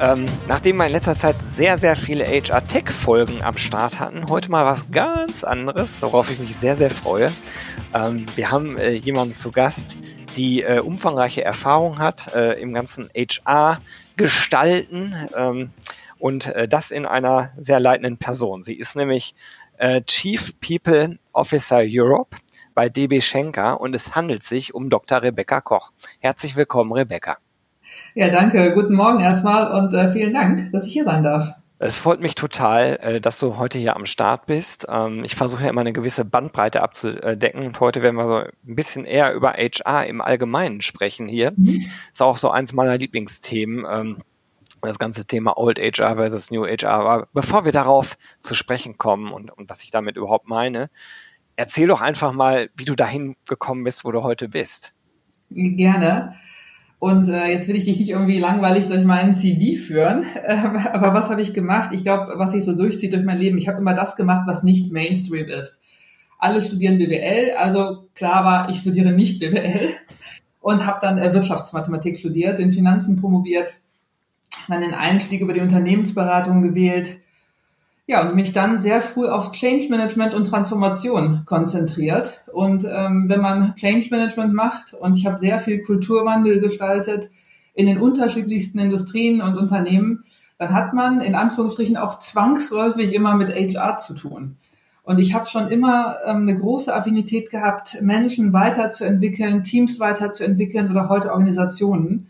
ähm, nachdem wir in letzter Zeit sehr, sehr viele HR-Tech-Folgen am Start hatten, heute mal was ganz anderes, worauf ich mich sehr, sehr freue. Ähm, wir haben äh, jemanden zu Gast, die äh, umfangreiche Erfahrung hat äh, im ganzen HR-Gestalten ähm, und äh, das in einer sehr leitenden Person. Sie ist nämlich äh, Chief People Officer Europe bei DB Schenker und es handelt sich um Dr. Rebecca Koch. Herzlich willkommen, Rebecca. Ja, danke. Guten Morgen erstmal und äh, vielen Dank, dass ich hier sein darf. Es freut mich total, äh, dass du heute hier am Start bist. Ähm, ich versuche ja immer eine gewisse Bandbreite abzudecken und heute werden wir so ein bisschen eher über HR im Allgemeinen sprechen hier. Mhm. Ist auch so eins meiner Lieblingsthemen. Ähm, das ganze Thema Old HR versus New HR. Aber bevor wir darauf zu sprechen kommen und, und was ich damit überhaupt meine, erzähl doch einfach mal, wie du dahin gekommen bist, wo du heute bist. Gerne. Und äh, jetzt will ich dich nicht irgendwie langweilig durch meinen CV führen. aber was habe ich gemacht? Ich glaube, was sich so durchzieht durch mein Leben, ich habe immer das gemacht, was nicht Mainstream ist. Alle studieren BWL, also klar war, ich studiere nicht BWL und habe dann äh, Wirtschaftsmathematik studiert, in Finanzen promoviert, dann den Einstieg über die Unternehmensberatung gewählt, ja, und mich dann sehr früh auf Change Management und Transformation konzentriert. Und ähm, wenn man Change Management macht, und ich habe sehr viel Kulturwandel gestaltet in den unterschiedlichsten Industrien und Unternehmen, dann hat man in Anführungsstrichen auch zwangsläufig immer mit HR zu tun. Und ich habe schon immer ähm, eine große Affinität gehabt, Menschen weiterzuentwickeln, Teams weiterzuentwickeln oder heute Organisationen.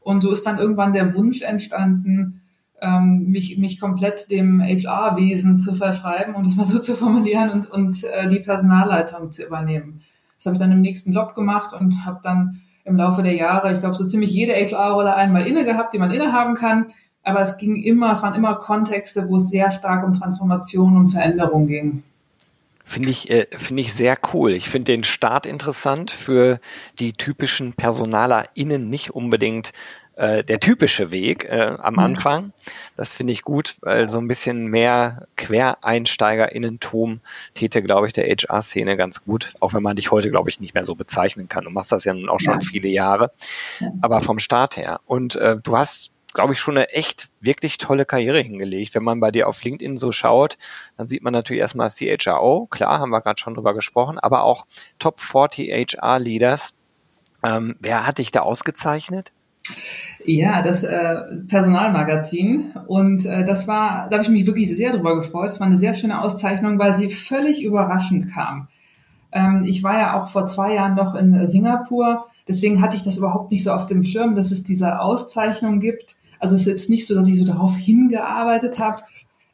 Und so ist dann irgendwann der Wunsch entstanden, ähm, mich, mich komplett dem HR-Wesen zu verschreiben, um das mal so zu formulieren, und, und äh, die Personalleitung zu übernehmen. Das habe ich dann im nächsten Job gemacht und habe dann im Laufe der Jahre, ich glaube, so ziemlich jede HR-Rolle einmal inne gehabt, die man innehaben kann. Aber es ging immer, es waren immer Kontexte, wo es sehr stark um Transformation und Veränderung ging. Finde ich, äh, finde ich sehr cool. Ich finde den Start interessant für die typischen PersonalerInnen nicht unbedingt äh, der typische Weg äh, am mhm. Anfang. Das finde ich gut, weil so ein bisschen mehr Quereinsteigerinnentum täte, glaube ich, der HR-Szene ganz gut, auch wenn man dich heute, glaube ich, nicht mehr so bezeichnen kann. Du machst das ja nun auch schon ja. viele Jahre, aber vom Start her. Und äh, du hast glaube ich, schon eine echt wirklich tolle Karriere hingelegt. Wenn man bei dir auf LinkedIn so schaut, dann sieht man natürlich erstmal CHRO, klar, haben wir gerade schon drüber gesprochen, aber auch Top 40 HR Leaders. Ähm, wer hat dich da ausgezeichnet? Ja, das äh, Personalmagazin. Und äh, das war, da habe ich mich wirklich sehr drüber gefreut. Es war eine sehr schöne Auszeichnung, weil sie völlig überraschend kam. Ähm, ich war ja auch vor zwei Jahren noch in Singapur. Deswegen hatte ich das überhaupt nicht so auf dem Schirm, dass es diese Auszeichnung gibt. Also es ist jetzt nicht so, dass ich so darauf hingearbeitet habe.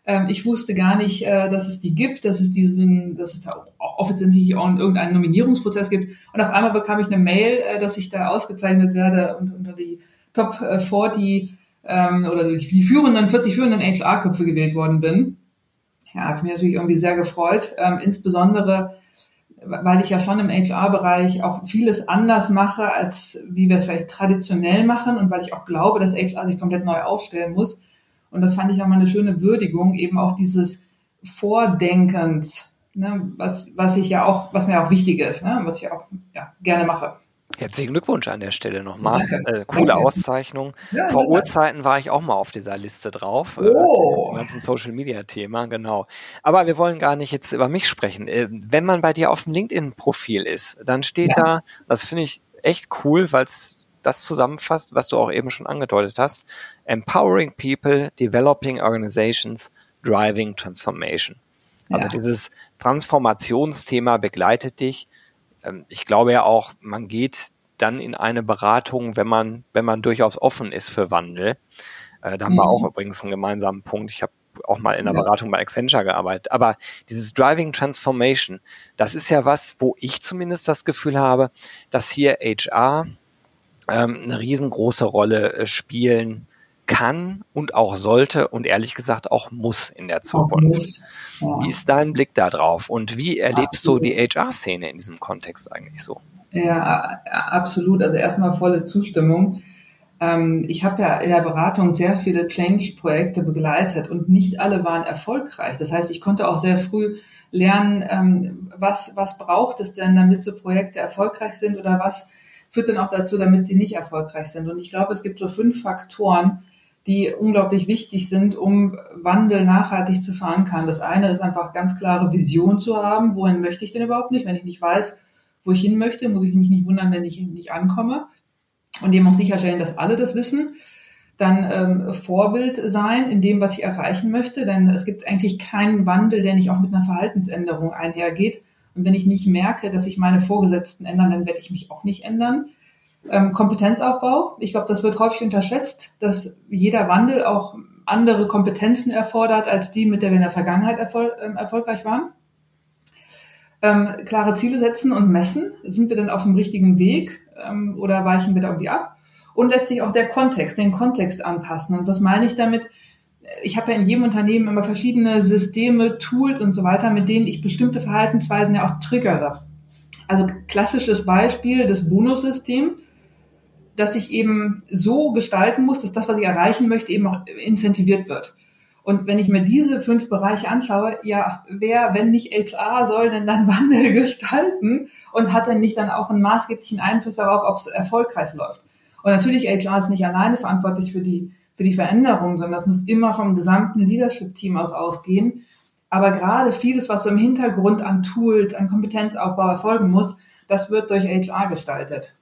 Ähm, ich wusste gar nicht, äh, dass es die gibt, dass es diesen, dass es da auch offensichtlich auch irgendeinen Nominierungsprozess gibt. Und auf einmal bekam ich eine Mail, äh, dass ich da ausgezeichnet werde und unter die Top 40 ähm, oder durch die führenden, 40 führenden HR-Köpfe gewählt worden bin. Ja, habe ich mich natürlich irgendwie sehr gefreut. Ähm, insbesondere, weil ich ja schon im HR-Bereich auch vieles anders mache, als wie wir es vielleicht traditionell machen und weil ich auch glaube, dass HR sich komplett neu aufstellen muss. Und das fand ich auch mal eine schöne Würdigung, eben auch dieses Vordenkens, ne, was, was ich ja auch, was mir auch wichtig ist, ne, was ich auch ja, gerne mache. Herzlichen Glückwunsch an der Stelle nochmal. Äh, coole Danke. Auszeichnung. Ja, Vor Urzeiten war ich auch mal auf dieser Liste drauf. Äh, oh. Äh, ganzen Social Media Thema, genau. Aber wir wollen gar nicht jetzt über mich sprechen. Äh, wenn man bei dir auf dem LinkedIn-Profil ist, dann steht ja. da, das finde ich echt cool, weil es das zusammenfasst, was du auch eben schon angedeutet hast. Empowering people, developing organizations, driving transformation. Also ja. dieses Transformationsthema begleitet dich ähm, ich glaube ja auch, man geht dann in eine Beratung, wenn man, wenn man durchaus offen ist für Wandel. Äh, da haben mhm. wir auch übrigens einen gemeinsamen Punkt. Ich habe auch mal in der Beratung bei Accenture gearbeitet. Aber dieses Driving Transformation, das ist ja was, wo ich zumindest das Gefühl habe, dass hier HR ähm, eine riesengroße Rolle äh, spielen kann und auch sollte und ehrlich gesagt auch muss in der Zukunft. Ja. Wie ist dein Blick da drauf und wie erlebst absolut. du die HR-Szene in diesem Kontext eigentlich so? Ja, absolut. Also erstmal volle Zustimmung. Ähm, ich habe ja in der Beratung sehr viele Change-Projekte begleitet und nicht alle waren erfolgreich. Das heißt, ich konnte auch sehr früh lernen, ähm, was, was braucht es denn, damit so Projekte erfolgreich sind oder was führt denn auch dazu, damit sie nicht erfolgreich sind. Und ich glaube, es gibt so fünf Faktoren, die unglaublich wichtig sind, um Wandel nachhaltig zu verankern. Das eine ist einfach ganz klare Vision zu haben. Wohin möchte ich denn überhaupt nicht? Wenn ich nicht weiß, wo ich hin möchte, muss ich mich nicht wundern, wenn ich nicht ankomme. Und eben auch sicherstellen, dass alle das wissen. Dann ähm, Vorbild sein in dem, was ich erreichen möchte. Denn es gibt eigentlich keinen Wandel, der nicht auch mit einer Verhaltensänderung einhergeht. Und wenn ich nicht merke, dass sich meine Vorgesetzten ändern, dann werde ich mich auch nicht ändern. Ähm, Kompetenzaufbau. Ich glaube, das wird häufig unterschätzt, dass jeder Wandel auch andere Kompetenzen erfordert als die, mit der wir in der Vergangenheit erfol ähm, erfolgreich waren. Ähm, klare Ziele setzen und messen. Sind wir denn auf dem richtigen Weg ähm, oder weichen wir da irgendwie ab? Und letztlich auch der Kontext, den Kontext anpassen. Und was meine ich damit? Ich habe ja in jedem Unternehmen immer verschiedene Systeme, Tools und so weiter, mit denen ich bestimmte Verhaltensweisen ja auch triggere. Also klassisches Beispiel, das Bonussystem dass ich eben so gestalten muss, dass das, was ich erreichen möchte, eben auch incentiviert wird. Und wenn ich mir diese fünf Bereiche anschaue, ja, wer, wenn nicht HR, soll denn dann Wandel gestalten und hat denn nicht dann auch einen maßgeblichen Einfluss darauf, ob es erfolgreich läuft? Und natürlich, HR ist nicht alleine verantwortlich für die, für die Veränderung, sondern das muss immer vom gesamten Leadership-Team aus ausgehen. Aber gerade vieles, was so im Hintergrund an Tools, an Kompetenzaufbau erfolgen muss, das wird durch HR gestaltet.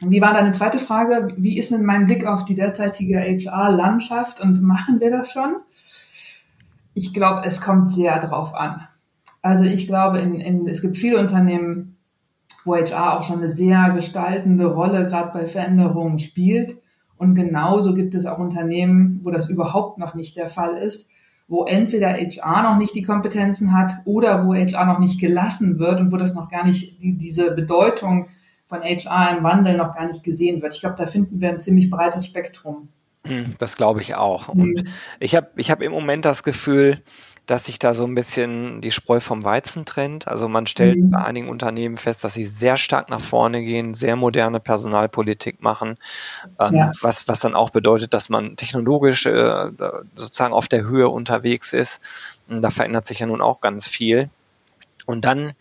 Wie war deine zweite Frage? Wie ist denn mein Blick auf die derzeitige HR-Landschaft und machen wir das schon? Ich glaube, es kommt sehr drauf an. Also ich glaube, in, in, es gibt viele Unternehmen, wo HR auch schon eine sehr gestaltende Rolle gerade bei Veränderungen spielt. Und genauso gibt es auch Unternehmen, wo das überhaupt noch nicht der Fall ist, wo entweder HR noch nicht die Kompetenzen hat oder wo HR noch nicht gelassen wird und wo das noch gar nicht die, diese Bedeutung von HR im Wandel noch gar nicht gesehen wird. Ich glaube, da finden wir ein ziemlich breites Spektrum. Hm, das glaube ich auch. Mhm. Und ich habe ich hab im Moment das Gefühl, dass sich da so ein bisschen die Spreu vom Weizen trennt. Also man stellt mhm. bei einigen Unternehmen fest, dass sie sehr stark nach vorne gehen, sehr moderne Personalpolitik machen, ähm, ja. was, was dann auch bedeutet, dass man technologisch äh, sozusagen auf der Höhe unterwegs ist. Und da verändert sich ja nun auch ganz viel. Und dann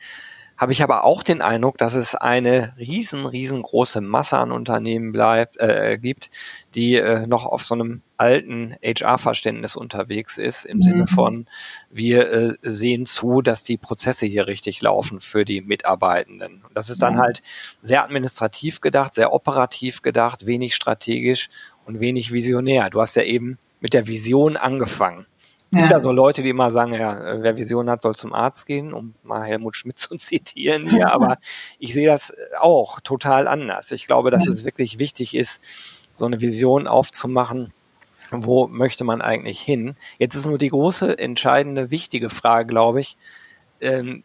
habe ich aber auch den Eindruck, dass es eine riesen, riesengroße Masse an Unternehmen bleibt, äh, gibt, die äh, noch auf so einem alten HR-Verständnis unterwegs ist, im mhm. Sinne von, wir äh, sehen zu, dass die Prozesse hier richtig laufen für die Mitarbeitenden. Und das ist dann mhm. halt sehr administrativ gedacht, sehr operativ gedacht, wenig strategisch und wenig visionär. Du hast ja eben mit der Vision angefangen. Es gibt ja. da so Leute, die immer sagen, ja, wer Vision hat, soll zum Arzt gehen, um mal Helmut Schmidt zu zitieren hier. Aber ich sehe das auch total anders. Ich glaube, dass es wirklich wichtig ist, so eine Vision aufzumachen. Wo möchte man eigentlich hin? Jetzt ist nur die große, entscheidende, wichtige Frage, glaube ich, ähm,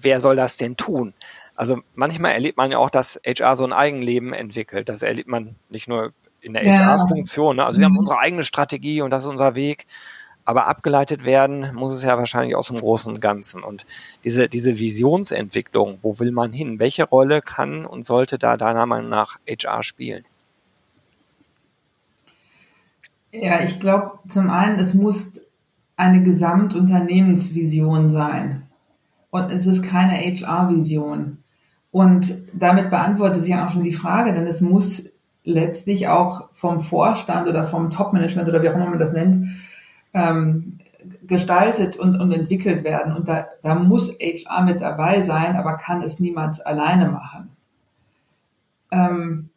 wer soll das denn tun? Also manchmal erlebt man ja auch, dass HR so ein Eigenleben entwickelt. Das erlebt man nicht nur in der ja. HR-Funktion. Ne? Also wir haben mhm. unsere eigene Strategie und das ist unser Weg. Aber abgeleitet werden muss es ja wahrscheinlich aus dem Großen und Ganzen. Und diese, diese Visionsentwicklung, wo will man hin? Welche Rolle kann und sollte da deiner Meinung nach HR spielen? Ja, ich glaube, zum einen, es muss eine Gesamtunternehmensvision sein. Und es ist keine HR-Vision. Und damit beantwortet sich ja auch schon die Frage, denn es muss letztlich auch vom Vorstand oder vom Top-Management oder wie auch immer man das nennt, ähm, gestaltet und, und entwickelt werden. Und da, da muss HR mit dabei sein, aber kann es niemand alleine machen. Ähm,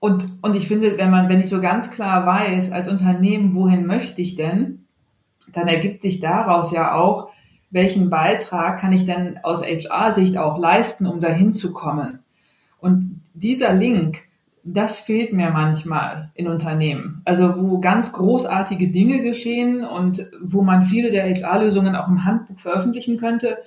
und, und ich finde, wenn man, wenn ich so ganz klar weiß, als Unternehmen, wohin möchte ich denn, dann ergibt sich daraus ja auch, welchen Beitrag kann ich denn aus HR-Sicht auch leisten, um dahin zu kommen. Und dieser Link, das fehlt mir manchmal in Unternehmen. Also wo ganz großartige Dinge geschehen und wo man viele der HR-Lösungen auch im Handbuch veröffentlichen könnte,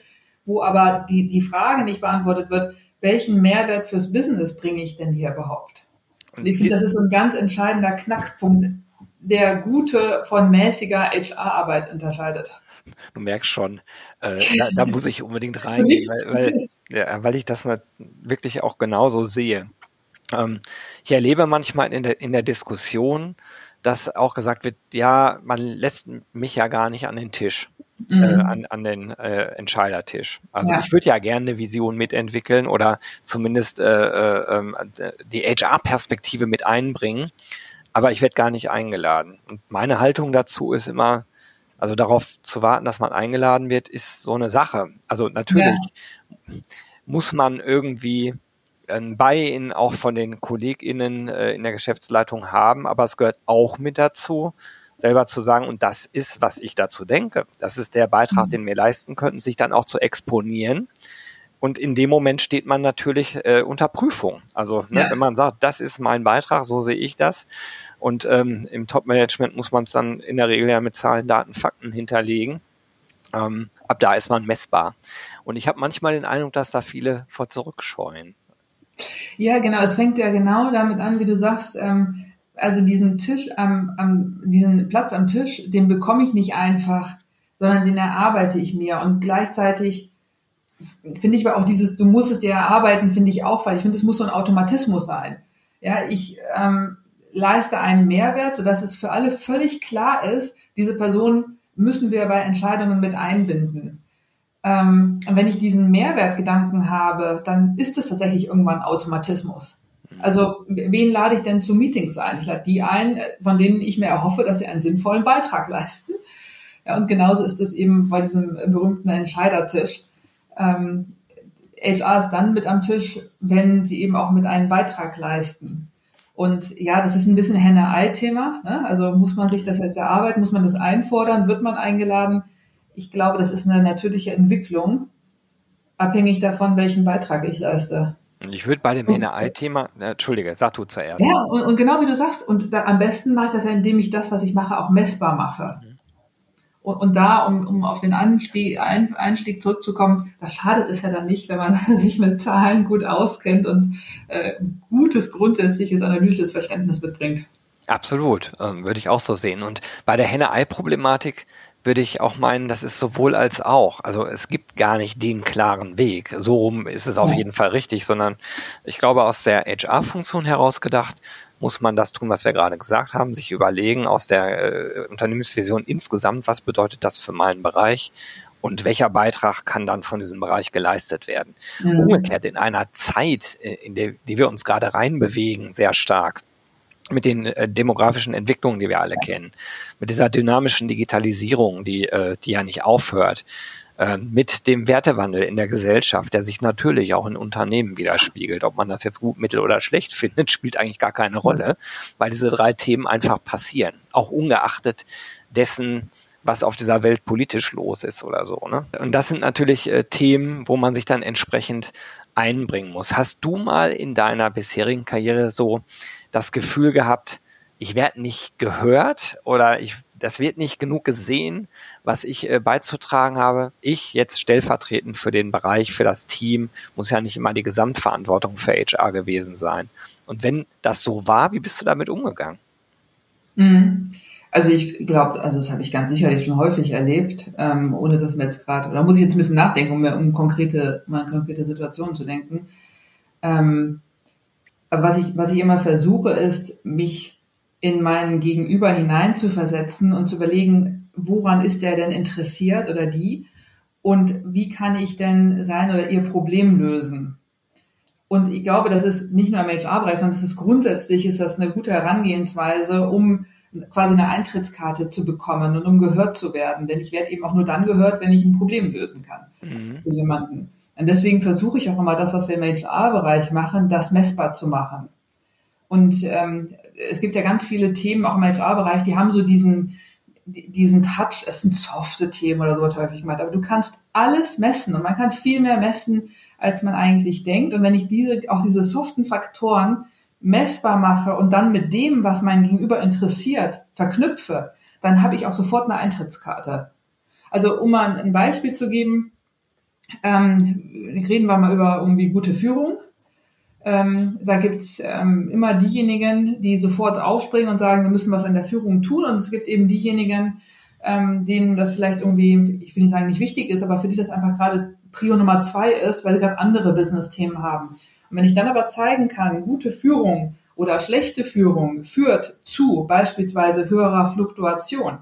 wo aber die, die Frage nicht beantwortet wird, welchen Mehrwert fürs Business bringe ich denn hier überhaupt? Und ich finde, das ist so ein ganz entscheidender Knackpunkt der gute von mäßiger HR-Arbeit unterscheidet? Du merkst schon, äh, da, da, muss ich unbedingt reingehen, weil, weil, ja, weil ich das wirklich auch genauso sehe. Ähm, ich erlebe manchmal in der, in der Diskussion, dass auch gesagt wird, ja, man lässt mich ja gar nicht an den Tisch, äh, mhm. äh, an, an den äh, Entscheidertisch. Also ja. ich würde ja gerne eine Vision mitentwickeln oder zumindest äh, äh, ähm, die HR-Perspektive mit einbringen, aber ich werde gar nicht eingeladen. Und meine Haltung dazu ist immer, also darauf zu warten, dass man eingeladen wird, ist so eine Sache. Also natürlich ja. muss man irgendwie ein Buy-in auch von den KollegInnen äh, in der Geschäftsleitung haben, aber es gehört auch mit dazu, selber zu sagen, und das ist, was ich dazu denke. Das ist der Beitrag, mhm. den wir leisten könnten, sich dann auch zu exponieren. Und in dem Moment steht man natürlich äh, unter Prüfung. Also ne, ja. wenn man sagt, das ist mein Beitrag, so sehe ich das. Und ähm, im Top-Management muss man es dann in der Regel ja mit Zahlen, Daten, Fakten hinterlegen. Ähm, ab da ist man messbar. Und ich habe manchmal den Eindruck, dass da viele vor zurückscheuen. Ja, genau. Es fängt ja genau damit an, wie du sagst. Ähm, also diesen Tisch am, am, diesen Platz am Tisch, den bekomme ich nicht einfach, sondern den erarbeite ich mir. Und gleichzeitig finde ich aber auch dieses, du musst es dir erarbeiten, finde ich auch, weil ich finde, es muss so ein Automatismus sein. Ja, ich ähm, leiste einen Mehrwert, sodass es für alle völlig klar ist, diese Person müssen wir bei Entscheidungen mit einbinden. Ähm, wenn ich diesen Mehrwertgedanken habe, dann ist es tatsächlich irgendwann Automatismus. Also wen lade ich denn zu Meetings ein? Ich lade die ein, von denen ich mir erhoffe, dass sie einen sinnvollen Beitrag leisten. Ja, und genauso ist es eben bei diesem berühmten Entscheidertisch. Ähm, HR ist dann mit am Tisch, wenn sie eben auch mit einen Beitrag leisten. Und ja, das ist ein bisschen Henne-Ei-Thema. Ne? Also muss man sich das jetzt erarbeiten, muss man das einfordern, wird man eingeladen? Ich glaube, das ist eine natürliche Entwicklung, abhängig davon, welchen Beitrag ich leiste. Ich würde bei dem Henne-Ei-Thema, Entschuldige, sag du zuerst. Ja, und, und genau wie du sagst, und da, am besten mache ich das ja, indem ich das, was ich mache, auch messbar mache. Mhm. Und, und da, um, um auf den Anstieg, ein, Einstieg zurückzukommen, da schadet es ja dann nicht, wenn man sich mit Zahlen gut auskennt und äh, gutes grundsätzliches analytisches Verständnis mitbringt. Absolut, ähm, würde ich auch so sehen. Und bei der Henne-Ei-Problematik würde ich auch meinen, das ist sowohl als auch. Also es gibt gar nicht den klaren Weg. So rum ist es auf jeden Fall richtig, sondern ich glaube, aus der HR-Funktion heraus gedacht, muss man das tun, was wir gerade gesagt haben, sich überlegen aus der äh, Unternehmensvision insgesamt, was bedeutet das für meinen Bereich und welcher Beitrag kann dann von diesem Bereich geleistet werden. Mhm. Umgekehrt in einer Zeit, äh, in der die wir uns gerade reinbewegen, sehr stark, mit den äh, demografischen Entwicklungen, die wir alle kennen, mit dieser dynamischen Digitalisierung, die, äh, die ja nicht aufhört, äh, mit dem Wertewandel in der Gesellschaft, der sich natürlich auch in Unternehmen widerspiegelt. Ob man das jetzt gut, mittel oder schlecht findet, spielt eigentlich gar keine Rolle, weil diese drei Themen einfach passieren, auch ungeachtet dessen, was auf dieser Welt politisch los ist oder so. Ne? Und das sind natürlich äh, Themen, wo man sich dann entsprechend einbringen muss. Hast du mal in deiner bisherigen Karriere so das Gefühl gehabt, ich werde nicht gehört oder ich, das wird nicht genug gesehen, was ich äh, beizutragen habe. Ich jetzt stellvertretend für den Bereich, für das Team, muss ja nicht immer die Gesamtverantwortung für HR gewesen sein. Und wenn das so war, wie bist du damit umgegangen? Mhm. Also ich glaube, also das habe ich ganz sicherlich schon häufig erlebt, ähm, ohne dass mir jetzt gerade, oder muss ich jetzt ein bisschen nachdenken, um, um konkrete, mal konkrete Situationen zu denken. Ähm, aber was ich, was ich immer versuche, ist, mich in meinen Gegenüber hineinzuversetzen und zu überlegen, woran ist der denn interessiert oder die? Und wie kann ich denn sein oder ihr Problem lösen? Und ich glaube, das ist nicht nur im HR-Bereich, sondern das ist grundsätzlich ist das eine gute Herangehensweise, um quasi eine Eintrittskarte zu bekommen und um gehört zu werden. Denn ich werde eben auch nur dann gehört, wenn ich ein Problem lösen kann mhm. für jemanden. Und deswegen versuche ich auch immer das, was wir im HR-Bereich machen, das messbar zu machen. Und ähm, es gibt ja ganz viele Themen auch im HR-Bereich, die haben so diesen, diesen Touch, es sind softe Themen oder so wird häufig gemacht, aber du kannst alles messen und man kann viel mehr messen, als man eigentlich denkt. Und wenn ich diese, auch diese soften Faktoren messbar mache und dann mit dem, was mein Gegenüber interessiert, verknüpfe, dann habe ich auch sofort eine Eintrittskarte. Also um mal ein Beispiel zu geben, ähm, reden wir mal über irgendwie gute Führung. Ähm, da gibt's ähm, immer diejenigen, die sofort aufspringen und sagen, wir müssen was an der Führung tun. Und es gibt eben diejenigen, ähm, denen das vielleicht irgendwie, ich will nicht sagen, nicht wichtig ist, aber für die das einfach gerade Prio Nummer zwei ist, weil sie gerade andere Business-Themen haben. Und wenn ich dann aber zeigen kann, gute Führung oder schlechte Führung führt zu beispielsweise höherer Fluktuation,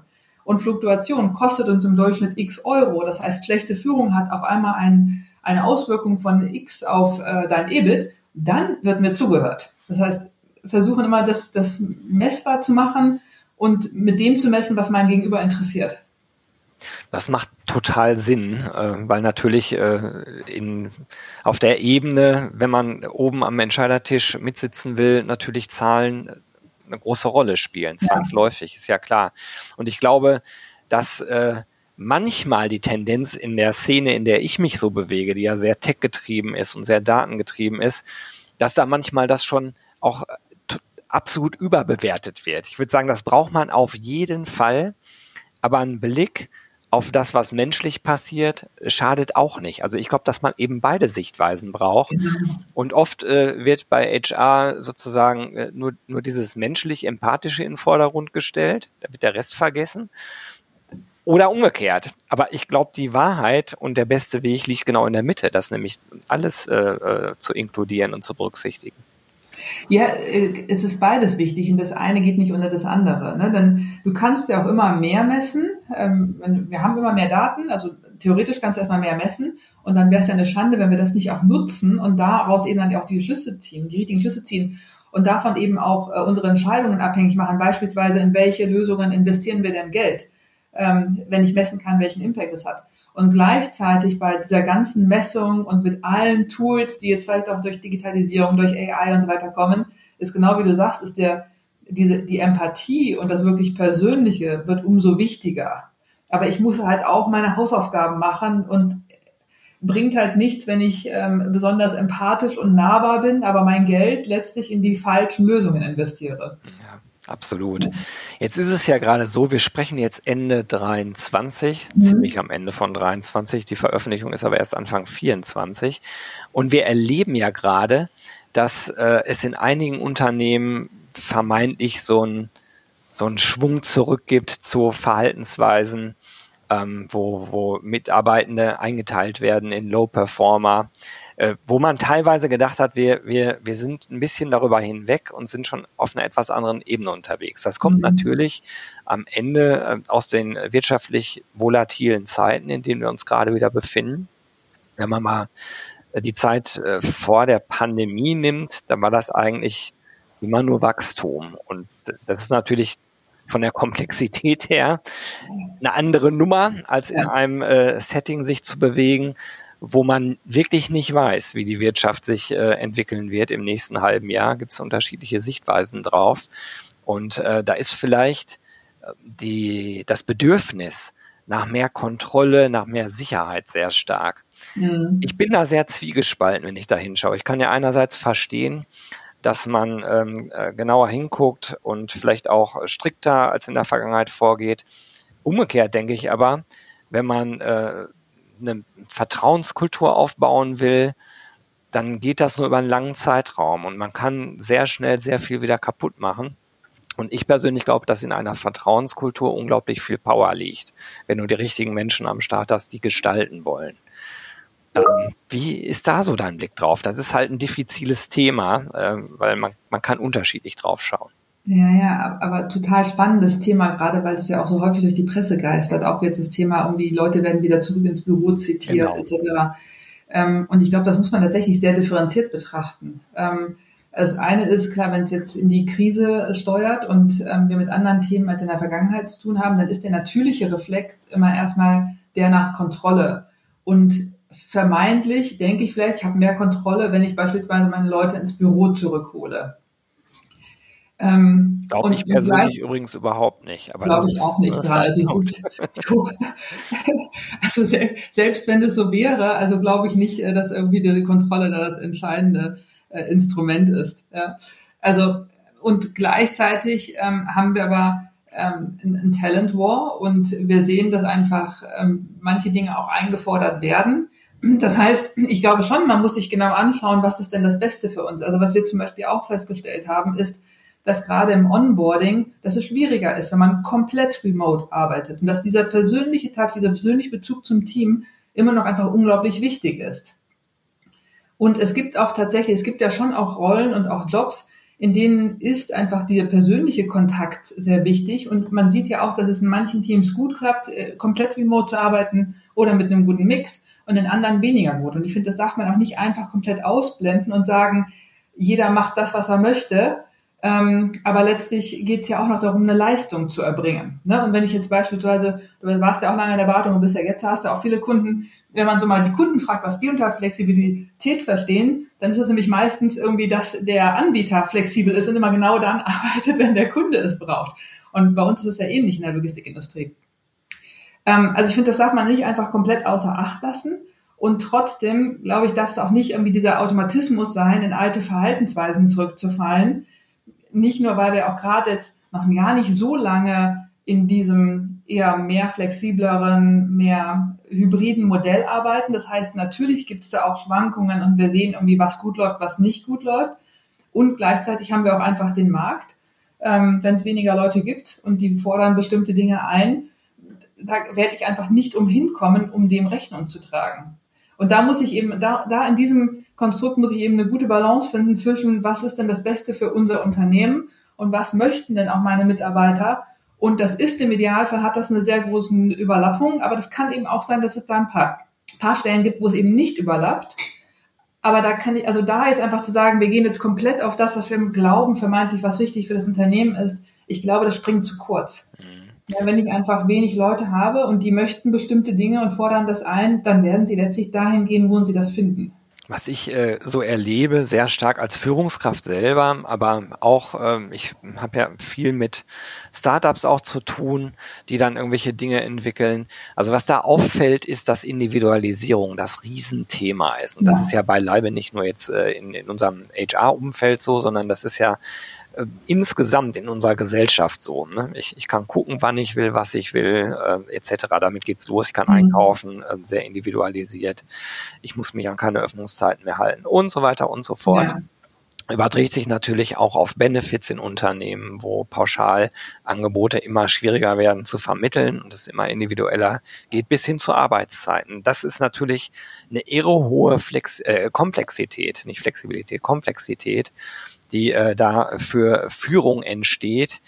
und Fluktuation kostet uns im Durchschnitt x Euro. Das heißt, schlechte Führung hat auf einmal ein, eine Auswirkung von x auf äh, dein EBIT dann wird mir zugehört. Das heißt, versuchen immer das, das messbar zu machen und mit dem zu messen, was mein Gegenüber interessiert. Das macht total Sinn, äh, weil natürlich äh, in, auf der Ebene, wenn man oben am Entscheidertisch mitsitzen will, natürlich Zahlen eine große Rolle spielen, zwangsläufig, ist ja klar. Und ich glaube, dass äh, manchmal die Tendenz in der Szene, in der ich mich so bewege, die ja sehr tech-getrieben ist und sehr datengetrieben ist, dass da manchmal das schon auch äh, absolut überbewertet wird. Ich würde sagen, das braucht man auf jeden Fall, aber ein Blick auf das, was menschlich passiert, schadet auch nicht. Also ich glaube, dass man eben beide Sichtweisen braucht. Und oft äh, wird bei HR sozusagen äh, nur, nur dieses menschlich-empathische in den Vordergrund gestellt. Da wird der Rest vergessen. Oder umgekehrt. Aber ich glaube, die Wahrheit und der beste Weg liegt genau in der Mitte, das nämlich alles äh, äh, zu inkludieren und zu berücksichtigen. Ja, äh, es ist beides wichtig und das eine geht nicht unter das andere. Ne? Denn du kannst ja auch immer mehr messen. Ähm, wir haben immer mehr Daten, also theoretisch kannst du erstmal mehr messen und dann wäre es ja eine Schande, wenn wir das nicht auch nutzen und daraus eben dann auch die Schlüsse ziehen, die richtigen Schlüsse ziehen und davon eben auch äh, unsere Entscheidungen abhängig machen. Beispielsweise in welche Lösungen investieren wir denn Geld? ähm, wenn ich messen kann, welchen Impact es hat. Und gleichzeitig bei dieser ganzen Messung und mit allen Tools, die jetzt vielleicht auch durch Digitalisierung, durch AI und so weiter kommen, ist genau wie du sagst, ist der, diese, die Empathie und das wirklich Persönliche wird umso wichtiger. Aber ich muss halt auch meine Hausaufgaben machen und bringt halt nichts, wenn ich ähm, besonders empathisch und nahbar bin, aber mein Geld letztlich in die falschen Lösungen investiere. Absolut. Jetzt ist es ja gerade so, wir sprechen jetzt Ende 23, mhm. ziemlich am Ende von 23. Die Veröffentlichung ist aber erst Anfang 24. Und wir erleben ja gerade, dass äh, es in einigen Unternehmen vermeintlich so ein so einen Schwung zurückgibt zu Verhaltensweisen, ähm, wo, wo Mitarbeitende eingeteilt werden in Low Performer, äh, wo man teilweise gedacht hat, wir, wir, wir sind ein bisschen darüber hinweg und sind schon auf einer etwas anderen Ebene unterwegs. Das kommt mhm. natürlich am Ende äh, aus den wirtschaftlich volatilen Zeiten, in denen wir uns gerade wieder befinden. Wenn man mal äh, die Zeit äh, vor der Pandemie nimmt, dann war das eigentlich immer nur Wachstum. Und das ist natürlich von der Komplexität her eine andere Nummer, als in einem äh, Setting sich zu bewegen, wo man wirklich nicht weiß, wie die Wirtschaft sich äh, entwickeln wird im nächsten halben Jahr, gibt es unterschiedliche Sichtweisen drauf. Und äh, da ist vielleicht äh, die, das Bedürfnis nach mehr Kontrolle, nach mehr Sicherheit sehr stark. Mhm. Ich bin da sehr zwiegespalten, wenn ich da hinschaue. Ich kann ja einerseits verstehen, dass man ähm, äh, genauer hinguckt und vielleicht auch strikter als in der Vergangenheit vorgeht. Umgekehrt denke ich aber, wenn man äh, eine Vertrauenskultur aufbauen will, dann geht das nur über einen langen Zeitraum und man kann sehr schnell sehr viel wieder kaputt machen. Und ich persönlich glaube, dass in einer Vertrauenskultur unglaublich viel Power liegt, wenn du die richtigen Menschen am Start hast, die gestalten wollen. Ähm, wie ist da so dein Blick drauf? Das ist halt ein diffiziles Thema, äh, weil man, man kann unterschiedlich drauf schauen. Ja, ja, aber total spannendes Thema, gerade weil es ja auch so häufig durch die Presse geistert. Auch jetzt das Thema, irgendwie Leute werden wieder zurück ins Büro zitiert, genau. etc. Ähm, und ich glaube, das muss man tatsächlich sehr differenziert betrachten. Ähm, das eine ist klar, wenn es jetzt in die Krise steuert und ähm, wir mit anderen Themen als in der Vergangenheit zu tun haben, dann ist der natürliche Reflex immer erstmal der nach Kontrolle. Und vermeintlich denke ich vielleicht, ich habe mehr Kontrolle, wenn ich beispielsweise meine Leute ins Büro zurückhole. Ähm, Glaube ich persönlich übrigens überhaupt nicht. Glaube ich auch nicht. Also, so, also se selbst wenn es so wäre, also glaube ich nicht, äh, dass irgendwie die Kontrolle da das entscheidende äh, Instrument ist. Ja. Also und gleichzeitig ähm, haben wir aber ähm, ein, Talent War und wir sehen, dass einfach ähm, manche Dinge auch eingefordert werden, Das heißt, ich glaube schon, man muss sich genau anschauen, was ist denn das Beste für uns. Also was wir zum Beispiel auch festgestellt haben, ist, dass gerade im Onboarding, dass es schwieriger ist, wenn man komplett remote arbeitet und dass dieser persönliche Tag, dieser persönliche Bezug zum Team immer noch einfach unglaublich wichtig ist. Und es gibt auch tatsächlich, es gibt ja schon auch Rollen und auch Jobs, in denen ist einfach dieser persönliche Kontakt sehr wichtig. Und man sieht ja auch, dass es in manchen Teams gut klappt, äh, komplett remote zu arbeiten oder mit einem guten Mix und in anderen weniger gut. Und ich finde, das darf man auch nicht einfach komplett ausblenden und sagen, jeder macht das, was er möchte. Ähm, aber letztlich geht es ja auch noch darum, eine Leistung zu erbringen. Ne? Und wenn ich jetzt beispielsweise, du warst ja auch lange in der Beratung und bist ja jetzt, hast du auch viele Kunden, wenn man so mal die Kunden fragt, was die unter Flexibilität verstehen, dann ist es nämlich meistens irgendwie, dass der Anbieter flexibel ist und immer genau dann arbeitet, wenn der Kunde es braucht. Und bei uns ist es ja ähnlich in der Logistikindustrie. Ähm, also ich finde, das darf man nicht einfach komplett außer Acht lassen. Und trotzdem, glaube ich, darf es auch nicht irgendwie dieser Automatismus sein, in alte Verhaltensweisen zurückzufallen. Nicht nur, weil wir auch gerade jetzt noch gar nicht so lange in diesem eher mehr flexibleren, mehr hybriden Modell arbeiten. Das heißt, natürlich gibt es da auch Schwankungen und wir sehen irgendwie, was gut läuft, was nicht gut läuft. Und gleichzeitig haben wir auch einfach den Markt. Ähm, Wenn es weniger Leute gibt und die fordern bestimmte Dinge ein, da werde ich einfach nicht umhin kommen, um dem Rechnung zu tragen. Und da muss ich eben, da, da in diesem Konstrukt muss ich eben eine gute Balance finden zwischen, was ist denn das Beste für unser Unternehmen und was möchten denn auch meine Mitarbeiter. Und das ist im Idealfall, hat das eine sehr große Überlappung, aber das kann eben auch sein, dass es da ein paar, paar Stellen gibt, wo es eben nicht überlappt. Aber da kann ich, also da jetzt einfach zu sagen, wir gehen jetzt komplett auf das, was wir glauben, vermeintlich, was richtig für das Unternehmen ist, ich glaube, das springt zu kurz. Mhm. Ja, wenn ich einfach wenig Leute habe und die möchten bestimmte Dinge und fordern das ein, dann werden sie letztlich dahin gehen, wo sie das finden. Was ich äh, so erlebe, sehr stark als Führungskraft selber, aber auch, ähm, ich habe ja viel mit Startups auch zu tun, die dann irgendwelche Dinge entwickeln. Also was da auffällt, ist, dass Individualisierung das Riesenthema ist. Und ja. das ist ja beileibe nicht nur jetzt äh, in, in unserem HR-Umfeld so, sondern das ist ja äh, insgesamt in unserer Gesellschaft so. Ne? Ich, ich kann gucken, wann ich will, was ich will, äh, etc. Damit geht's los. Ich kann mhm. einkaufen, äh, sehr individualisiert. Ich muss mich an keine Öffnungszeiten mehr halten und so weiter und so fort. Ja überträgt sich natürlich auch auf Benefits in Unternehmen, wo Pauschalangebote immer schwieriger werden zu vermitteln und es immer individueller geht, bis hin zu Arbeitszeiten. Das ist natürlich eine irre hohe Flex äh, Komplexität, nicht Flexibilität, Komplexität, die äh, da für Führung entsteht,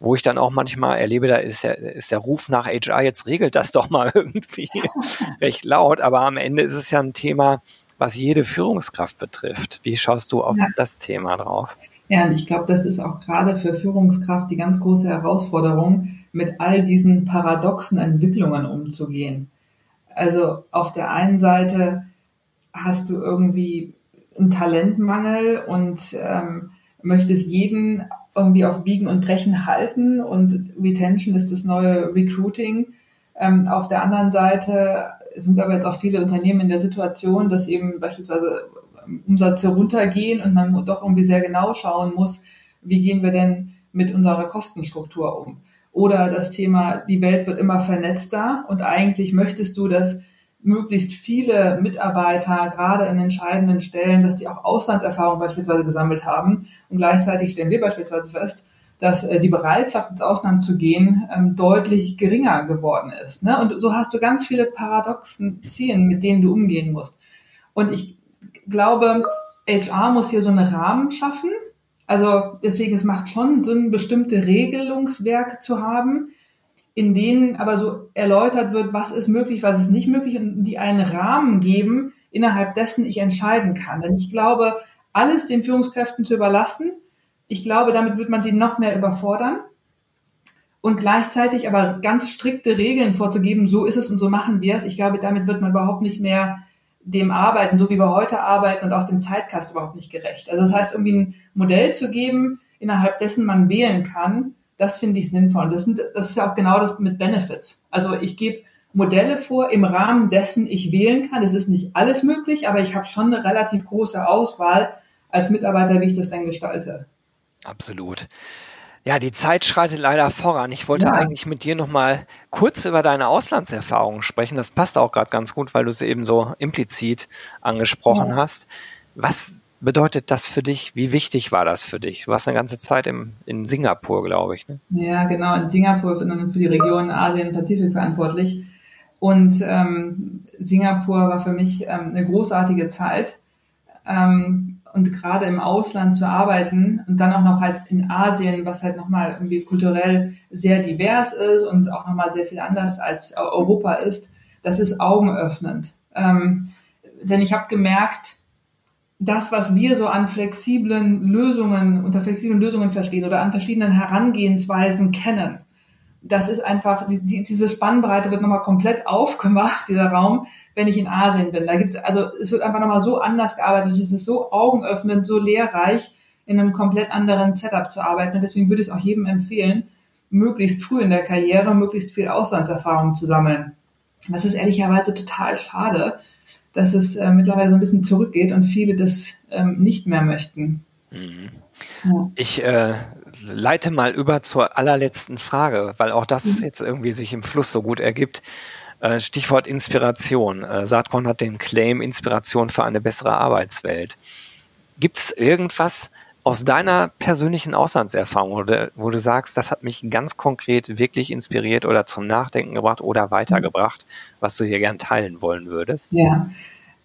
wo ich dann auch manchmal erlebe, da ist der, ist der Ruf nach HR, jetzt regelt das doch mal irgendwie recht laut, aber am Ende ist es ja ein Thema, was jede Führungskraft betrifft. Wie schaust du auf ja. das Thema drauf? Ja, und ich glaube, das ist auch gerade für Führungskraft die ganz große Herausforderung, mit all diesen paradoxen Entwicklungen umzugehen. Also auf der einen Seite hast du irgendwie einen Talentmangel und ähm, möchtest jeden irgendwie auf Biegen und Brechen halten und Retention ist das neue Recruiting. Ähm, auf der anderen Seite sind aber jetzt auch viele Unternehmen in der Situation, dass eben beispielsweise Umsätze runtergehen und man doch irgendwie sehr genau schauen muss, wie gehen wir denn mit unserer Kostenstruktur um. Oder das Thema, die Welt wird immer vernetzter und eigentlich möchtest du, dass möglichst viele Mitarbeiter, gerade in entscheidenden Stellen, dass die auch Auslandserfahrung beispielsweise gesammelt haben. Und gleichzeitig stellen wir beispielsweise fest, dass äh, die Bereitschaft ins Ausland zu gehen ähm, deutlich geringer geworden ist. Ne? Und so hast du ganz viele paradoxen Ziele, mit denen du umgehen musst. Und ich glaube, HR muss hier so einen Rahmen schaffen. Also deswegen, es macht schon Sinn, bestimmte Regelungswerke zu haben, in denen aber so erläutert wird, was ist möglich, was ist nicht möglich und die einen Rahmen geben, innerhalb dessen ich entscheiden kann. Denn ich glaube, alles den Führungskräften zu überlassen, ich glaube, damit wird man sie noch mehr überfordern. Und gleichzeitig aber ganz strikte Regeln vorzugeben, so ist es und so machen wir es. Ich glaube, damit wird man überhaupt nicht mehr dem Arbeiten, so wie wir heute arbeiten und auch dem Zeitkast überhaupt nicht gerecht. Also das heißt, irgendwie ein Modell zu geben, innerhalb dessen man wählen kann, das finde ich sinnvoll. Das, sind, das ist ja auch genau das mit Benefits. Also ich gebe Modelle vor im Rahmen dessen ich wählen kann. Es ist nicht alles möglich, aber ich habe schon eine relativ große Auswahl als Mitarbeiter, wie ich das dann gestalte. Absolut. Ja, die Zeit schreitet leider voran. Ich wollte ja. eigentlich mit dir noch mal kurz über deine Auslandserfahrungen sprechen. Das passt auch gerade ganz gut, weil du es eben so implizit angesprochen ja. hast. Was bedeutet das für dich? Wie wichtig war das für dich? Du warst eine ganze Zeit im, in Singapur, glaube ich. Ne? Ja, genau. In Singapur sind dann für die Region Asien-Pazifik verantwortlich. Und ähm, Singapur war für mich ähm, eine großartige Zeit. Ähm, und gerade im Ausland zu arbeiten und dann auch noch halt in Asien, was halt nochmal irgendwie kulturell sehr divers ist und auch nochmal sehr viel anders als Europa ist, das ist augenöffnend. Ähm, denn ich habe gemerkt, das, was wir so an flexiblen Lösungen, unter flexiblen Lösungen verstehen oder an verschiedenen Herangehensweisen kennen, das ist einfach, die, die, diese Spannbreite wird nochmal komplett aufgemacht, dieser Raum, wenn ich in Asien bin. Da gibt's, also es wird einfach nochmal so anders gearbeitet, es ist so augenöffnend, so lehrreich, in einem komplett anderen Setup zu arbeiten. Und deswegen würde ich es auch jedem empfehlen, möglichst früh in der Karriere möglichst viel Auslandserfahrung zu sammeln. Das ist ehrlicherweise total schade, dass es äh, mittlerweile so ein bisschen zurückgeht und viele das ähm, nicht mehr möchten. Mhm. Ja. Ich äh, leite mal über zur allerletzten Frage, weil auch das mhm. jetzt irgendwie sich im Fluss so gut ergibt. Äh, Stichwort Inspiration. Äh, Saatkorn hat den Claim Inspiration für eine bessere Arbeitswelt. Gibt es irgendwas aus deiner persönlichen Auslandserfahrung, oder, wo du sagst, das hat mich ganz konkret wirklich inspiriert oder zum Nachdenken gebracht oder weitergebracht, was du hier gern teilen wollen würdest? Ja,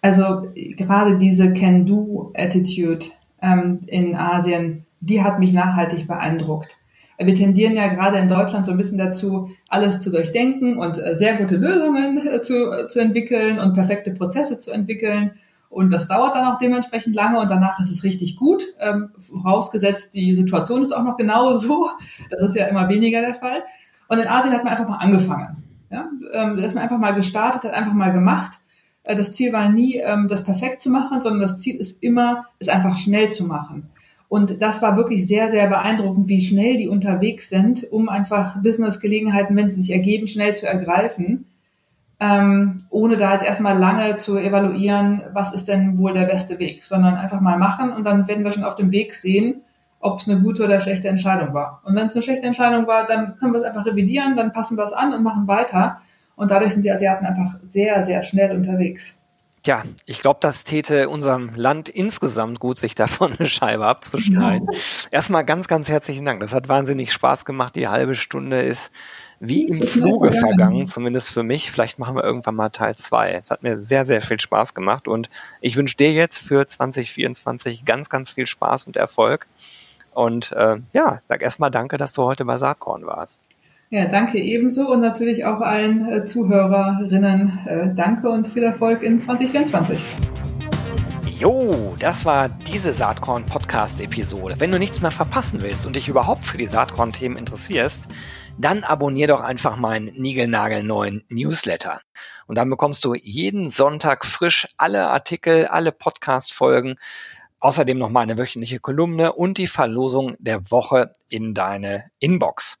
also gerade diese Can-Do-Attitude ähm, in Asien, die hat mich nachhaltig beeindruckt. Wir tendieren ja gerade in Deutschland so ein bisschen dazu, alles zu durchdenken und äh, sehr gute Lösungen äh, zu, äh, zu entwickeln und perfekte Prozesse zu entwickeln. Und das dauert dann auch dementsprechend lange und danach ist es richtig gut. Ähm, vorausgesetzt, die Situation ist auch noch genau so. Das ist ja immer weniger der Fall. Und in Asien hat man einfach mal angefangen. Ja? Ähm, da ist man einfach mal gestartet, hat einfach mal gemacht. Das Ziel war nie, ähm, das perfekt zu machen, sondern das Ziel ist immer, es einfach schnell zu machen. Und das war wirklich sehr, sehr beeindruckend, wie schnell die unterwegs sind, um einfach Business-Gelegenheiten, wenn sie sich ergeben, schnell zu ergreifen, ähm, ohne da jetzt erstmal lange zu evaluieren, was ist denn wohl der beste Weg, sondern einfach mal machen und dann werden wir schon auf dem Weg sehen, ob es eine gute oder schlechte Entscheidung war. Und wenn es eine schlechte Entscheidung war, dann können wir es einfach revidieren, dann passen wir es an und machen weiter. Und dadurch sind die Asiaten einfach sehr, sehr schnell unterwegs. Tja, ich glaube, das täte unserem Land insgesamt gut, sich davon eine Scheibe abzuschneiden. Ja. Erstmal ganz, ganz herzlichen Dank. Das hat wahnsinnig Spaß gemacht. Die halbe Stunde ist wie im Fluge vergangen, zumindest für mich. Vielleicht machen wir irgendwann mal Teil zwei. Es hat mir sehr, sehr viel Spaß gemacht und ich wünsche dir jetzt für 2024 ganz, ganz viel Spaß und Erfolg. Und äh, ja, sag erstmal danke, dass du heute bei Saatkorn warst. Ja, danke ebenso und natürlich auch allen äh, Zuhörerinnen äh, danke und viel Erfolg in 2024. Jo, das war diese Saatkorn-Podcast-Episode. Wenn du nichts mehr verpassen willst und dich überhaupt für die Saatkorn-Themen interessierst, dann abonnier doch einfach meinen niegelnagelneuen Newsletter. Und dann bekommst du jeden Sonntag frisch alle Artikel, alle Podcast-Folgen, außerdem noch meine wöchentliche Kolumne und die Verlosung der Woche in deine Inbox.